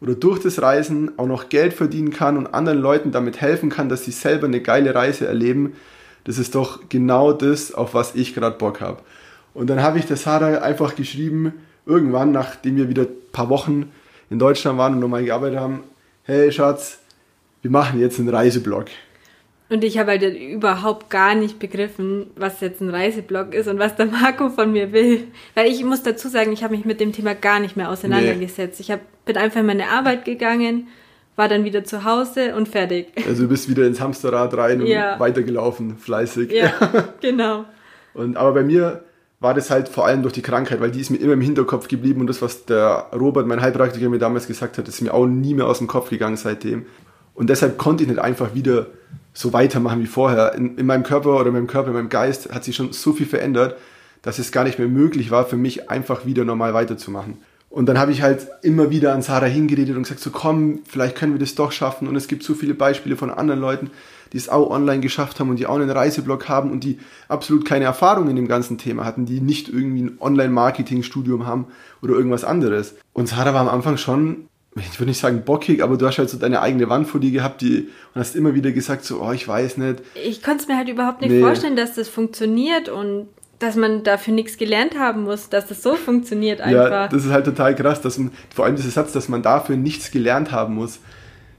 oder durch das Reisen auch noch Geld verdienen kann und anderen Leuten damit helfen kann, dass sie selber eine geile Reise erleben, das ist doch genau das, auf was ich gerade Bock habe. Und dann habe ich der Sarah einfach geschrieben, irgendwann, nachdem wir wieder ein paar Wochen in Deutschland waren und nochmal gearbeitet haben, hey Schatz, wir machen jetzt einen Reiseblog. Und ich habe halt überhaupt gar nicht begriffen, was jetzt ein Reiseblog ist und was der Marco von mir will. Weil ich muss dazu sagen, ich habe mich mit dem Thema gar nicht mehr auseinandergesetzt. Nee. Ich hab, bin einfach in meine Arbeit gegangen, war dann wieder zu Hause und fertig. Also du bist wieder ins Hamsterrad rein und ja. weitergelaufen, fleißig. Ja, genau. Und, aber bei mir war das halt vor allem durch die Krankheit, weil die ist mir immer im Hinterkopf geblieben und das, was der Robert, mein Heilpraktiker, mir damals gesagt hat, ist mir auch nie mehr aus dem Kopf gegangen seitdem. Und deshalb konnte ich nicht einfach wieder so weitermachen wie vorher. In, in meinem Körper oder in meinem Körper, in meinem Geist hat sich schon so viel verändert, dass es gar nicht mehr möglich war für mich, einfach wieder normal weiterzumachen. Und dann habe ich halt immer wieder an Sarah hingeredet und gesagt, so komm, vielleicht können wir das doch schaffen. Und es gibt so viele Beispiele von anderen Leuten, die es auch online geschafft haben und die auch einen Reiseblog haben und die absolut keine Erfahrung in dem ganzen Thema hatten, die nicht irgendwie ein Online-Marketing-Studium haben oder irgendwas anderes. Und Sarah war am Anfang schon ich würde nicht sagen bockig, aber du hast halt so deine eigene Wand vor dir gehabt die, und hast immer wieder gesagt, so, oh, ich weiß nicht. Ich konnte es mir halt überhaupt nicht nee. vorstellen, dass das funktioniert und dass man dafür nichts gelernt haben muss, dass das so funktioniert einfach. Ja, das ist halt total krass, dass man, vor allem dieser Satz, dass man dafür nichts gelernt haben muss.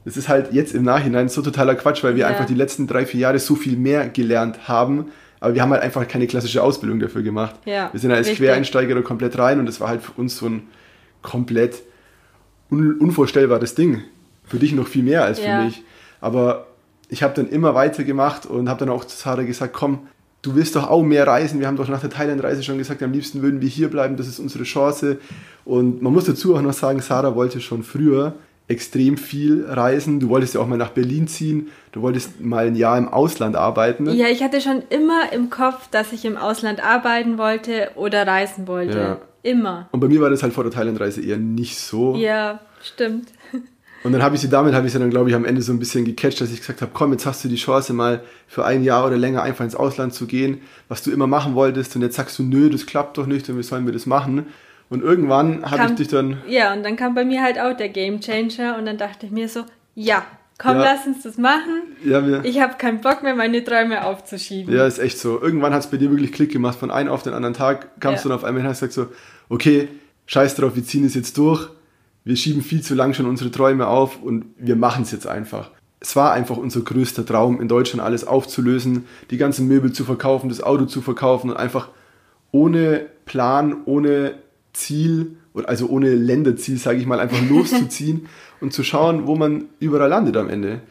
Das ist halt jetzt im Nachhinein so totaler Quatsch, weil wir ja. einfach die letzten drei, vier Jahre so viel mehr gelernt haben, aber wir haben halt einfach keine klassische Ausbildung dafür gemacht. Ja, wir sind halt als richtig. Quereinsteiger komplett rein und das war halt für uns so ein komplett un unvorstellbares Ding. Für dich noch viel mehr als für ja. mich. Aber ich habe dann immer weitergemacht und habe dann auch zu Sarah gesagt, komm, du willst doch auch mehr reisen. Wir haben doch nach der Thailand-Reise schon gesagt, am liebsten würden wir hier bleiben, das ist unsere Chance. Und man muss dazu auch noch sagen, Sarah wollte schon früher extrem viel reisen. Du wolltest ja auch mal nach Berlin ziehen. Du wolltest mal ein Jahr im Ausland arbeiten. Ja, ich hatte schon immer im Kopf, dass ich im Ausland arbeiten wollte oder reisen wollte. Ja. Immer. Und bei mir war das halt vor der Thailandreise eher nicht so. Ja, stimmt. Und dann habe ich sie damit, habe ich sie dann, glaube ich, am Ende so ein bisschen gecatcht, dass ich gesagt habe, komm, jetzt hast du die Chance, mal für ein Jahr oder länger einfach ins Ausland zu gehen, was du immer machen wolltest. Und jetzt sagst du, nö, das klappt doch nicht und wie sollen wir das machen? Und irgendwann habe ich dich dann. Ja, und dann kam bei mir halt auch der Game Changer und dann dachte ich mir so, ja, komm, ja. lass uns das machen. Ja, wir, ich habe keinen Bock mehr, meine Träume aufzuschieben. Ja, ist echt so. Irgendwann hat es bei dir wirklich Klick gemacht. Von einem auf den anderen Tag kamst ja. du dann auf einmal hin und hast gesagt so, okay, scheiß drauf, wir ziehen es jetzt durch. Wir schieben viel zu lang schon unsere Träume auf und wir machen es jetzt einfach. Es war einfach unser größter Traum, in Deutschland alles aufzulösen, die ganzen Möbel zu verkaufen, das Auto zu verkaufen und einfach ohne Plan, ohne Ziel, also ohne Länderziel, sage ich mal, einfach loszuziehen und zu schauen, wo man überall landet am Ende.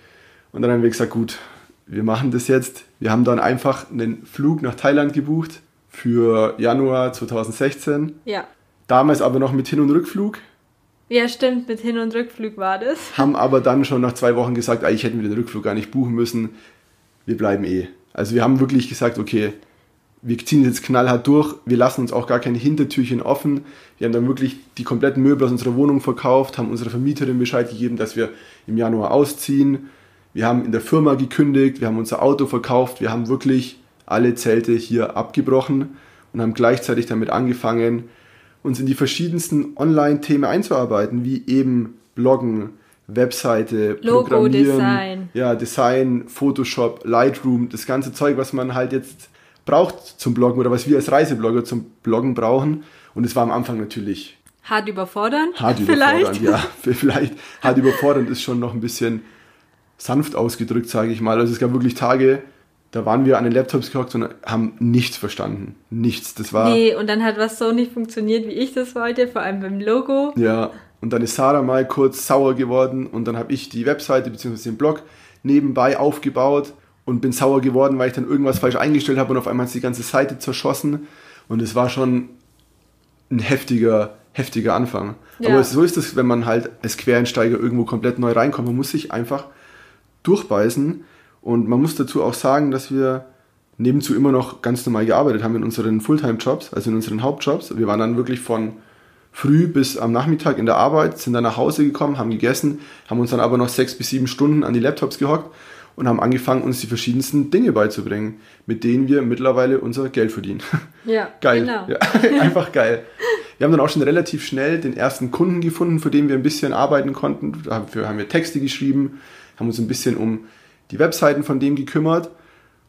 Und dann haben wir gesagt, gut, wir machen das jetzt. Wir haben dann einfach einen Flug nach Thailand gebucht für Januar 2016. Ja. Damals aber noch mit Hin- und Rückflug. Ja, stimmt, mit Hin- und Rückflug war das. Haben aber dann schon nach zwei Wochen gesagt, eigentlich hätten wir den Rückflug gar nicht buchen müssen. Wir bleiben eh. Also wir haben wirklich gesagt, okay, wir ziehen jetzt knallhart durch, wir lassen uns auch gar keine Hintertürchen offen. Wir haben dann wirklich die kompletten Möbel aus unserer Wohnung verkauft, haben unserer Vermieterin Bescheid gegeben, dass wir im Januar ausziehen. Wir haben in der Firma gekündigt, wir haben unser Auto verkauft, wir haben wirklich alle Zelte hier abgebrochen und haben gleichzeitig damit angefangen, uns in die verschiedensten Online-Themen einzuarbeiten, wie eben Bloggen, Webseite, Logo, Programmieren, Design. ja, Design, Photoshop, Lightroom, das ganze Zeug, was man halt jetzt braucht zum Bloggen oder was wir als Reiseblogger zum Bloggen brauchen. Und es war am Anfang natürlich hart überfordernd. Hart überfordernd, ja. Vielleicht hart überfordernd ist schon noch ein bisschen sanft ausgedrückt, sage ich mal. Also es gab wirklich Tage, da waren wir an den Laptops gehockt und haben nichts verstanden. Nichts. Das war. Nee, und dann hat was so nicht funktioniert, wie ich das wollte, vor allem beim Logo. Ja, und dann ist Sarah mal kurz sauer geworden und dann habe ich die Webseite bzw. den Blog nebenbei aufgebaut und bin sauer geworden, weil ich dann irgendwas falsch eingestellt habe und auf einmal hat die ganze Seite zerschossen. Und es war schon ein heftiger, heftiger Anfang. Ja. Aber so ist es, wenn man halt als Quereinsteiger irgendwo komplett neu reinkommt. Man muss sich einfach durchbeißen. Und man muss dazu auch sagen, dass wir nebenzu immer noch ganz normal gearbeitet haben in unseren Fulltime-Jobs, also in unseren Hauptjobs. Wir waren dann wirklich von früh bis am Nachmittag in der Arbeit, sind dann nach Hause gekommen, haben gegessen, haben uns dann aber noch sechs bis sieben Stunden an die Laptops gehockt und haben angefangen, uns die verschiedensten Dinge beizubringen, mit denen wir mittlerweile unser Geld verdienen. Ja, geil. Genau. Ja, einfach geil. Wir haben dann auch schon relativ schnell den ersten Kunden gefunden, für den wir ein bisschen arbeiten konnten. Dafür haben wir Texte geschrieben, haben uns ein bisschen um die Webseiten von dem gekümmert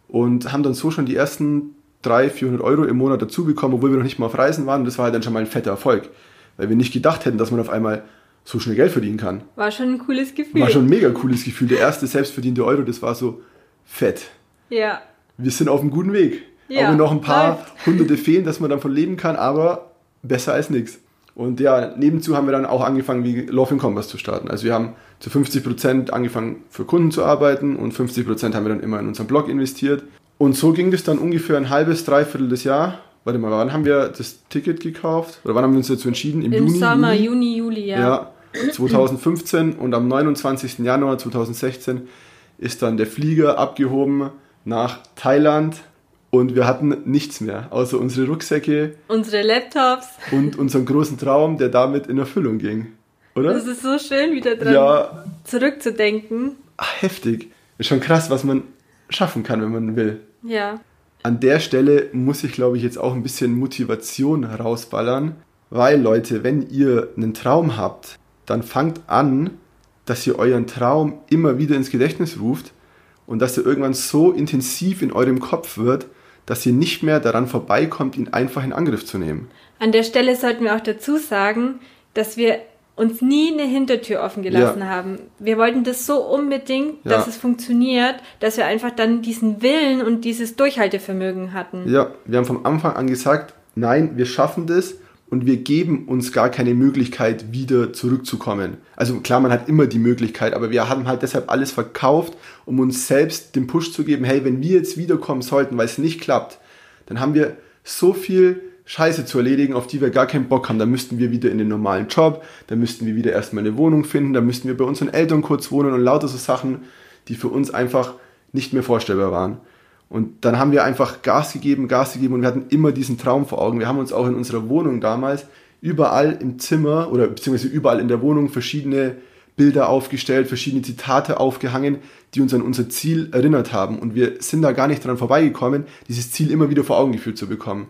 und haben dann so schon die ersten 300, 400 Euro im Monat dazu bekommen, obwohl wir noch nicht mal auf Reisen waren. Und das war halt dann schon mal ein fetter Erfolg, weil wir nicht gedacht hätten, dass man auf einmal so schnell Geld verdienen kann. War schon ein cooles Gefühl. War schon ein mega cooles Gefühl. Der erste selbstverdiente Euro, das war so fett. Ja. Wir sind auf einem guten Weg. Ja, auch wenn noch ein paar hunderte fehlen, dass man davon leben kann, aber besser als nichts. Und ja, nebenzu haben wir dann auch angefangen, wie Love in Commerce zu starten. Also wir haben zu 50% angefangen für Kunden zu arbeiten und 50% haben wir dann immer in unseren Blog investiert. Und so ging das dann ungefähr ein halbes, dreiviertel des Jahr. Warte mal, wann haben wir das Ticket gekauft? Oder wann haben wir uns dazu entschieden? Im, Im Juni, Sommer, Juni, Juli, ja. Ja, 2015 und am 29. Januar 2016 ist dann der Flieger abgehoben nach Thailand und wir hatten nichts mehr, außer unsere Rucksäcke, unsere Laptops und unseren großen Traum, der damit in Erfüllung ging. Oder? Das ist so schön, wieder dran ja. zurückzudenken. Ach, heftig. Ist schon krass, was man schaffen kann, wenn man will. Ja. An der Stelle muss ich, glaube ich, jetzt auch ein bisschen Motivation herausballern, weil Leute, wenn ihr einen Traum habt, dann fangt an, dass ihr euren Traum immer wieder ins Gedächtnis ruft und dass er irgendwann so intensiv in eurem Kopf wird, dass ihr nicht mehr daran vorbeikommt, ihn einfach in Angriff zu nehmen. An der Stelle sollten wir auch dazu sagen, dass wir uns nie eine Hintertür offen gelassen ja. haben. Wir wollten das so unbedingt, dass ja. es funktioniert, dass wir einfach dann diesen Willen und dieses Durchhaltevermögen hatten. Ja, wir haben vom Anfang an gesagt, nein, wir schaffen das und wir geben uns gar keine Möglichkeit, wieder zurückzukommen. Also klar, man hat immer die Möglichkeit, aber wir haben halt deshalb alles verkauft, um uns selbst den Push zu geben, hey, wenn wir jetzt wiederkommen sollten, weil es nicht klappt, dann haben wir so viel Scheiße zu erledigen, auf die wir gar keinen Bock haben. Da müssten wir wieder in den normalen Job, da müssten wir wieder erstmal eine Wohnung finden, da müssten wir bei unseren Eltern kurz wohnen und lauter so Sachen, die für uns einfach nicht mehr vorstellbar waren. Und dann haben wir einfach Gas gegeben, Gas gegeben und wir hatten immer diesen Traum vor Augen. Wir haben uns auch in unserer Wohnung damals überall im Zimmer oder beziehungsweise überall in der Wohnung verschiedene Bilder aufgestellt, verschiedene Zitate aufgehangen, die uns an unser Ziel erinnert haben. Und wir sind da gar nicht dran vorbeigekommen, dieses Ziel immer wieder vor Augen geführt zu bekommen.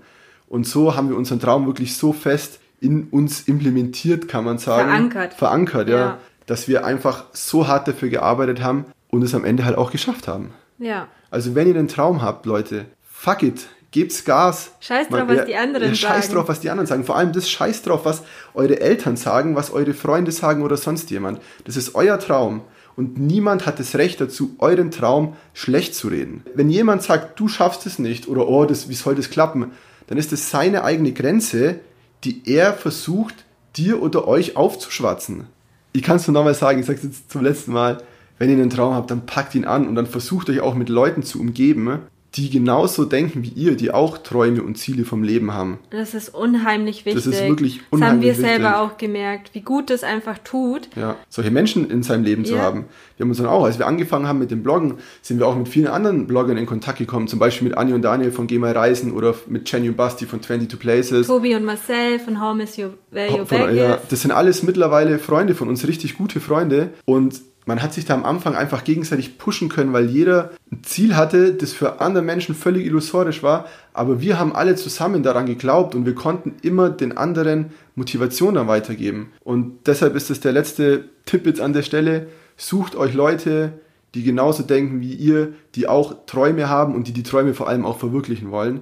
Und so haben wir unseren Traum wirklich so fest in uns implementiert, kann man sagen. Verankert. Verankert, ja. ja. Dass wir einfach so hart dafür gearbeitet haben und es am Ende halt auch geschafft haben. Ja. Also wenn ihr einen Traum habt, Leute, fuck it, gebt's Gas. Scheiß drauf, Man, was die anderen ja, sagen. Scheiß drauf, was die anderen sagen. Vor allem das Scheiß drauf, was eure Eltern sagen, was eure Freunde sagen oder sonst jemand. Das ist euer Traum. Und niemand hat das Recht dazu, euren Traum schlecht zu reden. Wenn jemand sagt, du schaffst es nicht oder oh, das, wie soll das klappen, dann ist es seine eigene Grenze, die er versucht, dir oder euch aufzuschwatzen. Ich kann es nur nochmal sagen, ich sage es jetzt zum letzten Mal, wenn ihr einen Traum habt, dann packt ihn an und dann versucht euch auch mit Leuten zu umgeben, die genauso denken wie ihr, die auch Träume und Ziele vom Leben haben. Das ist unheimlich wichtig. Das ist wirklich unheimlich wichtig. Das haben wir wichtig. selber auch gemerkt, wie gut das einfach tut. Ja, solche Menschen in seinem Leben zu haben. Wir haben uns dann auch, als wir angefangen haben mit dem Bloggen, sind wir auch mit vielen anderen Bloggern in Kontakt gekommen, zum Beispiel mit Anni und Daniel von Geh mal Reisen oder mit Jenny und Basti von 22 Places. Tobi und Marcel von How Miss You, Where You Back ja, Das sind alles mittlerweile Freunde von uns, richtig gute Freunde und man hat sich da am Anfang einfach gegenseitig pushen können, weil jeder ein Ziel hatte, das für andere Menschen völlig illusorisch war. Aber wir haben alle zusammen daran geglaubt und wir konnten immer den anderen Motivation dann weitergeben. Und deshalb ist es der letzte Tipp jetzt an der Stelle. Sucht euch Leute, die genauso denken wie ihr, die auch Träume haben und die die Träume vor allem auch verwirklichen wollen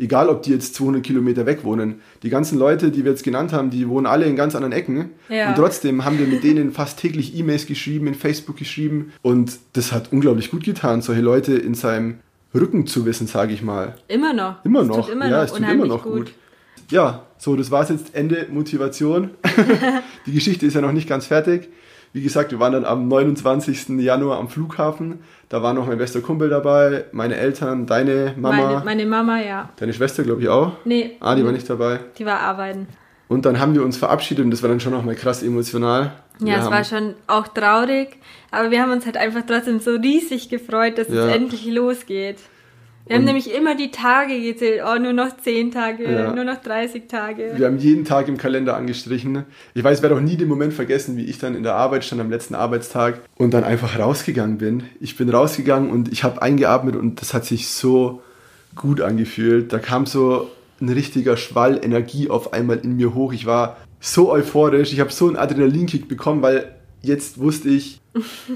egal ob die jetzt 200 Kilometer weg wohnen. Die ganzen Leute, die wir jetzt genannt haben, die wohnen alle in ganz anderen Ecken. Ja. Und trotzdem haben wir mit denen fast täglich E-Mails geschrieben, in Facebook geschrieben. Und das hat unglaublich gut getan, solche Leute in seinem Rücken zu wissen, sage ich mal. Immer noch. Immer noch. Immer ja, noch es tut immer noch gut. gut. Ja, so, das war es jetzt. Ende Motivation. die Geschichte ist ja noch nicht ganz fertig. Wie gesagt, wir waren dann am 29. Januar am Flughafen. Da war noch mein bester Kumpel dabei, meine Eltern, deine Mama. Meine, meine Mama, ja. Deine Schwester, glaube ich, auch? Nee. Ah, die war nicht dabei. Die war arbeiten. Und dann haben wir uns verabschiedet und das war dann schon nochmal krass emotional. Ja, es war schon auch traurig, aber wir haben uns halt einfach trotzdem so riesig gefreut, dass ja. es endlich losgeht. Wir haben nämlich immer die Tage gezählt. Oh, nur noch 10 Tage, ja. nur noch 30 Tage. Wir haben jeden Tag im Kalender angestrichen. Ich weiß, ich werde auch nie den Moment vergessen, wie ich dann in der Arbeit stand am letzten Arbeitstag und dann einfach rausgegangen bin. Ich bin rausgegangen und ich habe eingeatmet und das hat sich so gut angefühlt. Da kam so ein richtiger Schwall Energie auf einmal in mir hoch. Ich war so euphorisch. Ich habe so einen Adrenalinkick bekommen, weil jetzt wusste ich,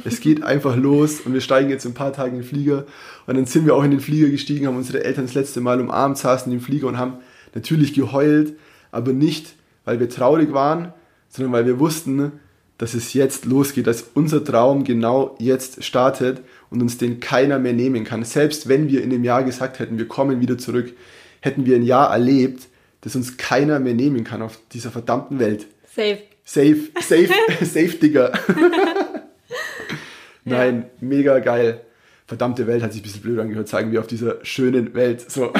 es geht einfach los und wir steigen jetzt in ein paar Tagen in den Flieger. Und dann sind wir auch in den Flieger gestiegen, haben unsere Eltern das letzte Mal umarmt, saßen im Flieger und haben natürlich geheult, aber nicht, weil wir traurig waren, sondern weil wir wussten, dass es jetzt losgeht, dass unser Traum genau jetzt startet und uns den keiner mehr nehmen kann. Selbst wenn wir in dem Jahr gesagt hätten, wir kommen wieder zurück, hätten wir ein Jahr erlebt, das uns keiner mehr nehmen kann auf dieser verdammten Welt. Safe. Safe, safe, safe, Digger. Nein, ja. mega geil. Verdammte Welt hat sich ein bisschen blöd angehört, zeigen wir auf dieser schönen Welt. So.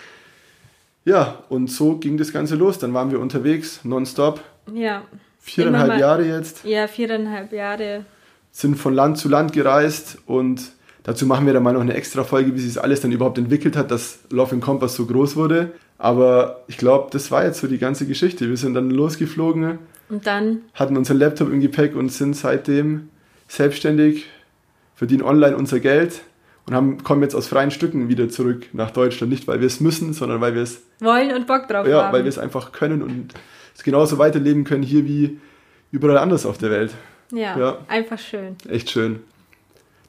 ja, und so ging das Ganze los. Dann waren wir unterwegs, nonstop. Ja. Viereinhalb Jahre jetzt. Ja, viereinhalb Jahre. Sind von Land zu Land gereist und dazu machen wir dann mal noch eine extra Folge, wie sich das alles dann überhaupt entwickelt hat, dass Love and Compass so groß wurde. Aber ich glaube, das war jetzt so die ganze Geschichte. Wir sind dann losgeflogen. Und dann? Hatten unseren Laptop im Gepäck und sind seitdem selbstständig, verdienen online unser Geld und haben, kommen jetzt aus freien Stücken wieder zurück nach Deutschland. Nicht, weil wir es müssen, sondern weil wir es wollen und Bock drauf ja, haben. Ja, weil wir es einfach können und es genauso weiterleben können hier wie überall anders auf der Welt. Ja, ja, einfach schön. Echt schön.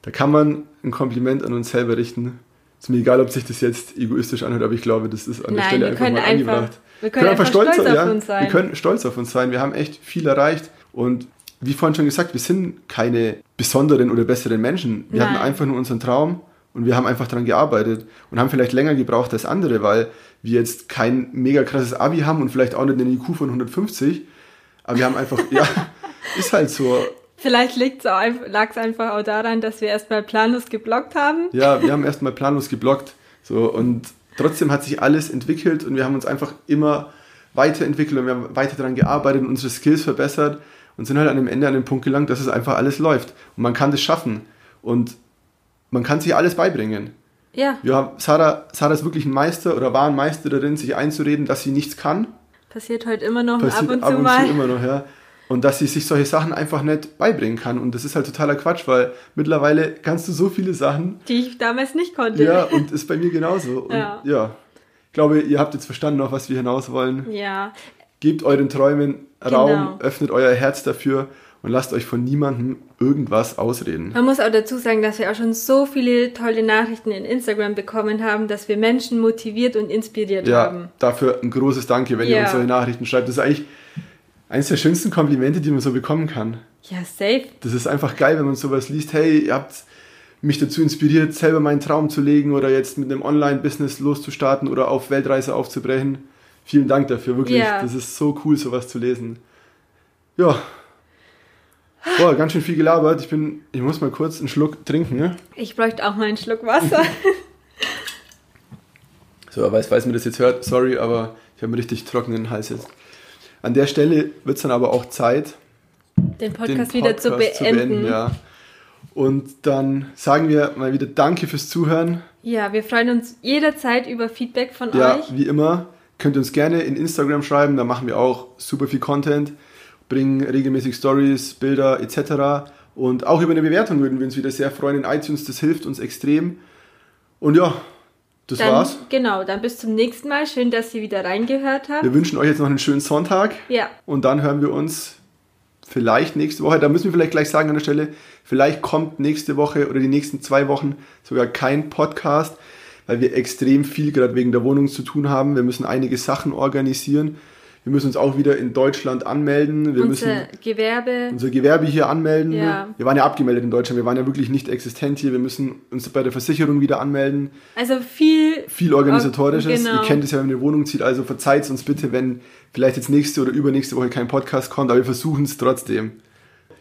Da kann man ein Kompliment an uns selber richten. Ist mir egal, ob sich das jetzt egoistisch anhört, aber ich glaube, das ist an Nein, der Stelle einfach mal einfach, angebracht. Wir können, können einfach, stolz, stolz auf ja, uns sein. Wir können stolz auf uns sein. Wir haben echt viel erreicht und wie vorhin schon gesagt, wir sind keine besonderen oder besseren Menschen. Wir Nein. hatten einfach nur unseren Traum und wir haben einfach daran gearbeitet und haben vielleicht länger gebraucht als andere, weil wir jetzt kein mega krasses Abi haben und vielleicht auch nicht einen IQ von 150. Aber wir haben einfach, ja, ist halt so. Vielleicht lag es einfach auch daran, dass wir erstmal planlos geblockt haben. Ja, wir haben erstmal planlos geblockt. So, und trotzdem hat sich alles entwickelt und wir haben uns einfach immer weiterentwickelt und wir haben weiter daran gearbeitet und unsere Skills verbessert und sind halt an dem Ende an den Punkt gelangt, dass es einfach alles läuft. Und man kann das schaffen. Und man kann sich alles beibringen. Ja. ja Sarah, Sarah ist wirklich ein Meister oder war ein Meister darin, sich einzureden, dass sie nichts kann. Passiert heute immer noch Passiert ab und ab zu und mal. Zu immer noch, ja. Und dass sie sich solche Sachen einfach nicht beibringen kann. Und das ist halt totaler Quatsch, weil mittlerweile kannst du so viele Sachen. Die ich damals nicht konnte. Ja, und ist bei mir genauso. Und ja. ja. Ich glaube, ihr habt jetzt verstanden, auf was wir hinaus wollen. Ja. Gebt euren Träumen Raum, genau. öffnet euer Herz dafür und lasst euch von niemandem irgendwas ausreden. Man muss auch dazu sagen, dass wir auch schon so viele tolle Nachrichten in Instagram bekommen haben, dass wir Menschen motiviert und inspiriert ja, haben. Dafür ein großes Danke, wenn ja. ihr uns solche Nachrichten schreibt. Das ist eigentlich eines der schönsten Komplimente, die man so bekommen kann. Ja, safe. Das ist einfach geil, wenn man sowas liest. Hey, ihr habt mich dazu inspiriert, selber meinen Traum zu legen oder jetzt mit einem Online-Business loszustarten oder auf Weltreise aufzubrechen. Vielen Dank dafür, wirklich. Ja. Das ist so cool, sowas zu lesen. Ja, Boah, ganz schön viel gelabert. Ich bin, ich muss mal kurz einen Schluck trinken, ne? Ich bräuchte auch mal einen Schluck Wasser. so, aber falls mir das jetzt hört, sorry, aber ich habe einen richtig trockenen Hals jetzt. An der Stelle wird es dann aber auch Zeit, den Podcast, den Podcast wieder zu beenden. zu beenden. ja. Und dann sagen wir mal wieder Danke fürs Zuhören. Ja, wir freuen uns jederzeit über Feedback von ja, euch. Ja, wie immer. Könnt ihr uns gerne in Instagram schreiben, da machen wir auch super viel Content bringen regelmäßig Stories, Bilder etc. Und auch über eine Bewertung würden wir uns wieder sehr freuen in iTunes, das hilft uns extrem. Und ja, das dann, war's. Genau, dann bis zum nächsten Mal. Schön, dass ihr wieder reingehört habt. Wir wünschen euch jetzt noch einen schönen Sonntag. Ja. Und dann hören wir uns vielleicht nächste Woche. Da müssen wir vielleicht gleich sagen an der Stelle, vielleicht kommt nächste Woche oder die nächsten zwei Wochen sogar kein Podcast, weil wir extrem viel gerade wegen der Wohnung zu tun haben. Wir müssen einige Sachen organisieren. Wir müssen uns auch wieder in Deutschland anmelden. Wir unser müssen Gewerbe. Unser Gewerbe hier anmelden. Ja. Wir waren ja abgemeldet in Deutschland. Wir waren ja wirklich nicht existent hier. Wir müssen uns bei der Versicherung wieder anmelden. Also viel. Viel organisatorisches. Genau. Ihr kennt es ja, wenn ihr eine Wohnung zieht. Also verzeiht uns bitte, wenn vielleicht jetzt nächste oder übernächste Woche kein Podcast kommt. Aber wir versuchen es trotzdem.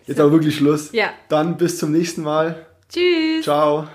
Jetzt so. aber wirklich Schluss. Ja. Dann bis zum nächsten Mal. Tschüss. Ciao.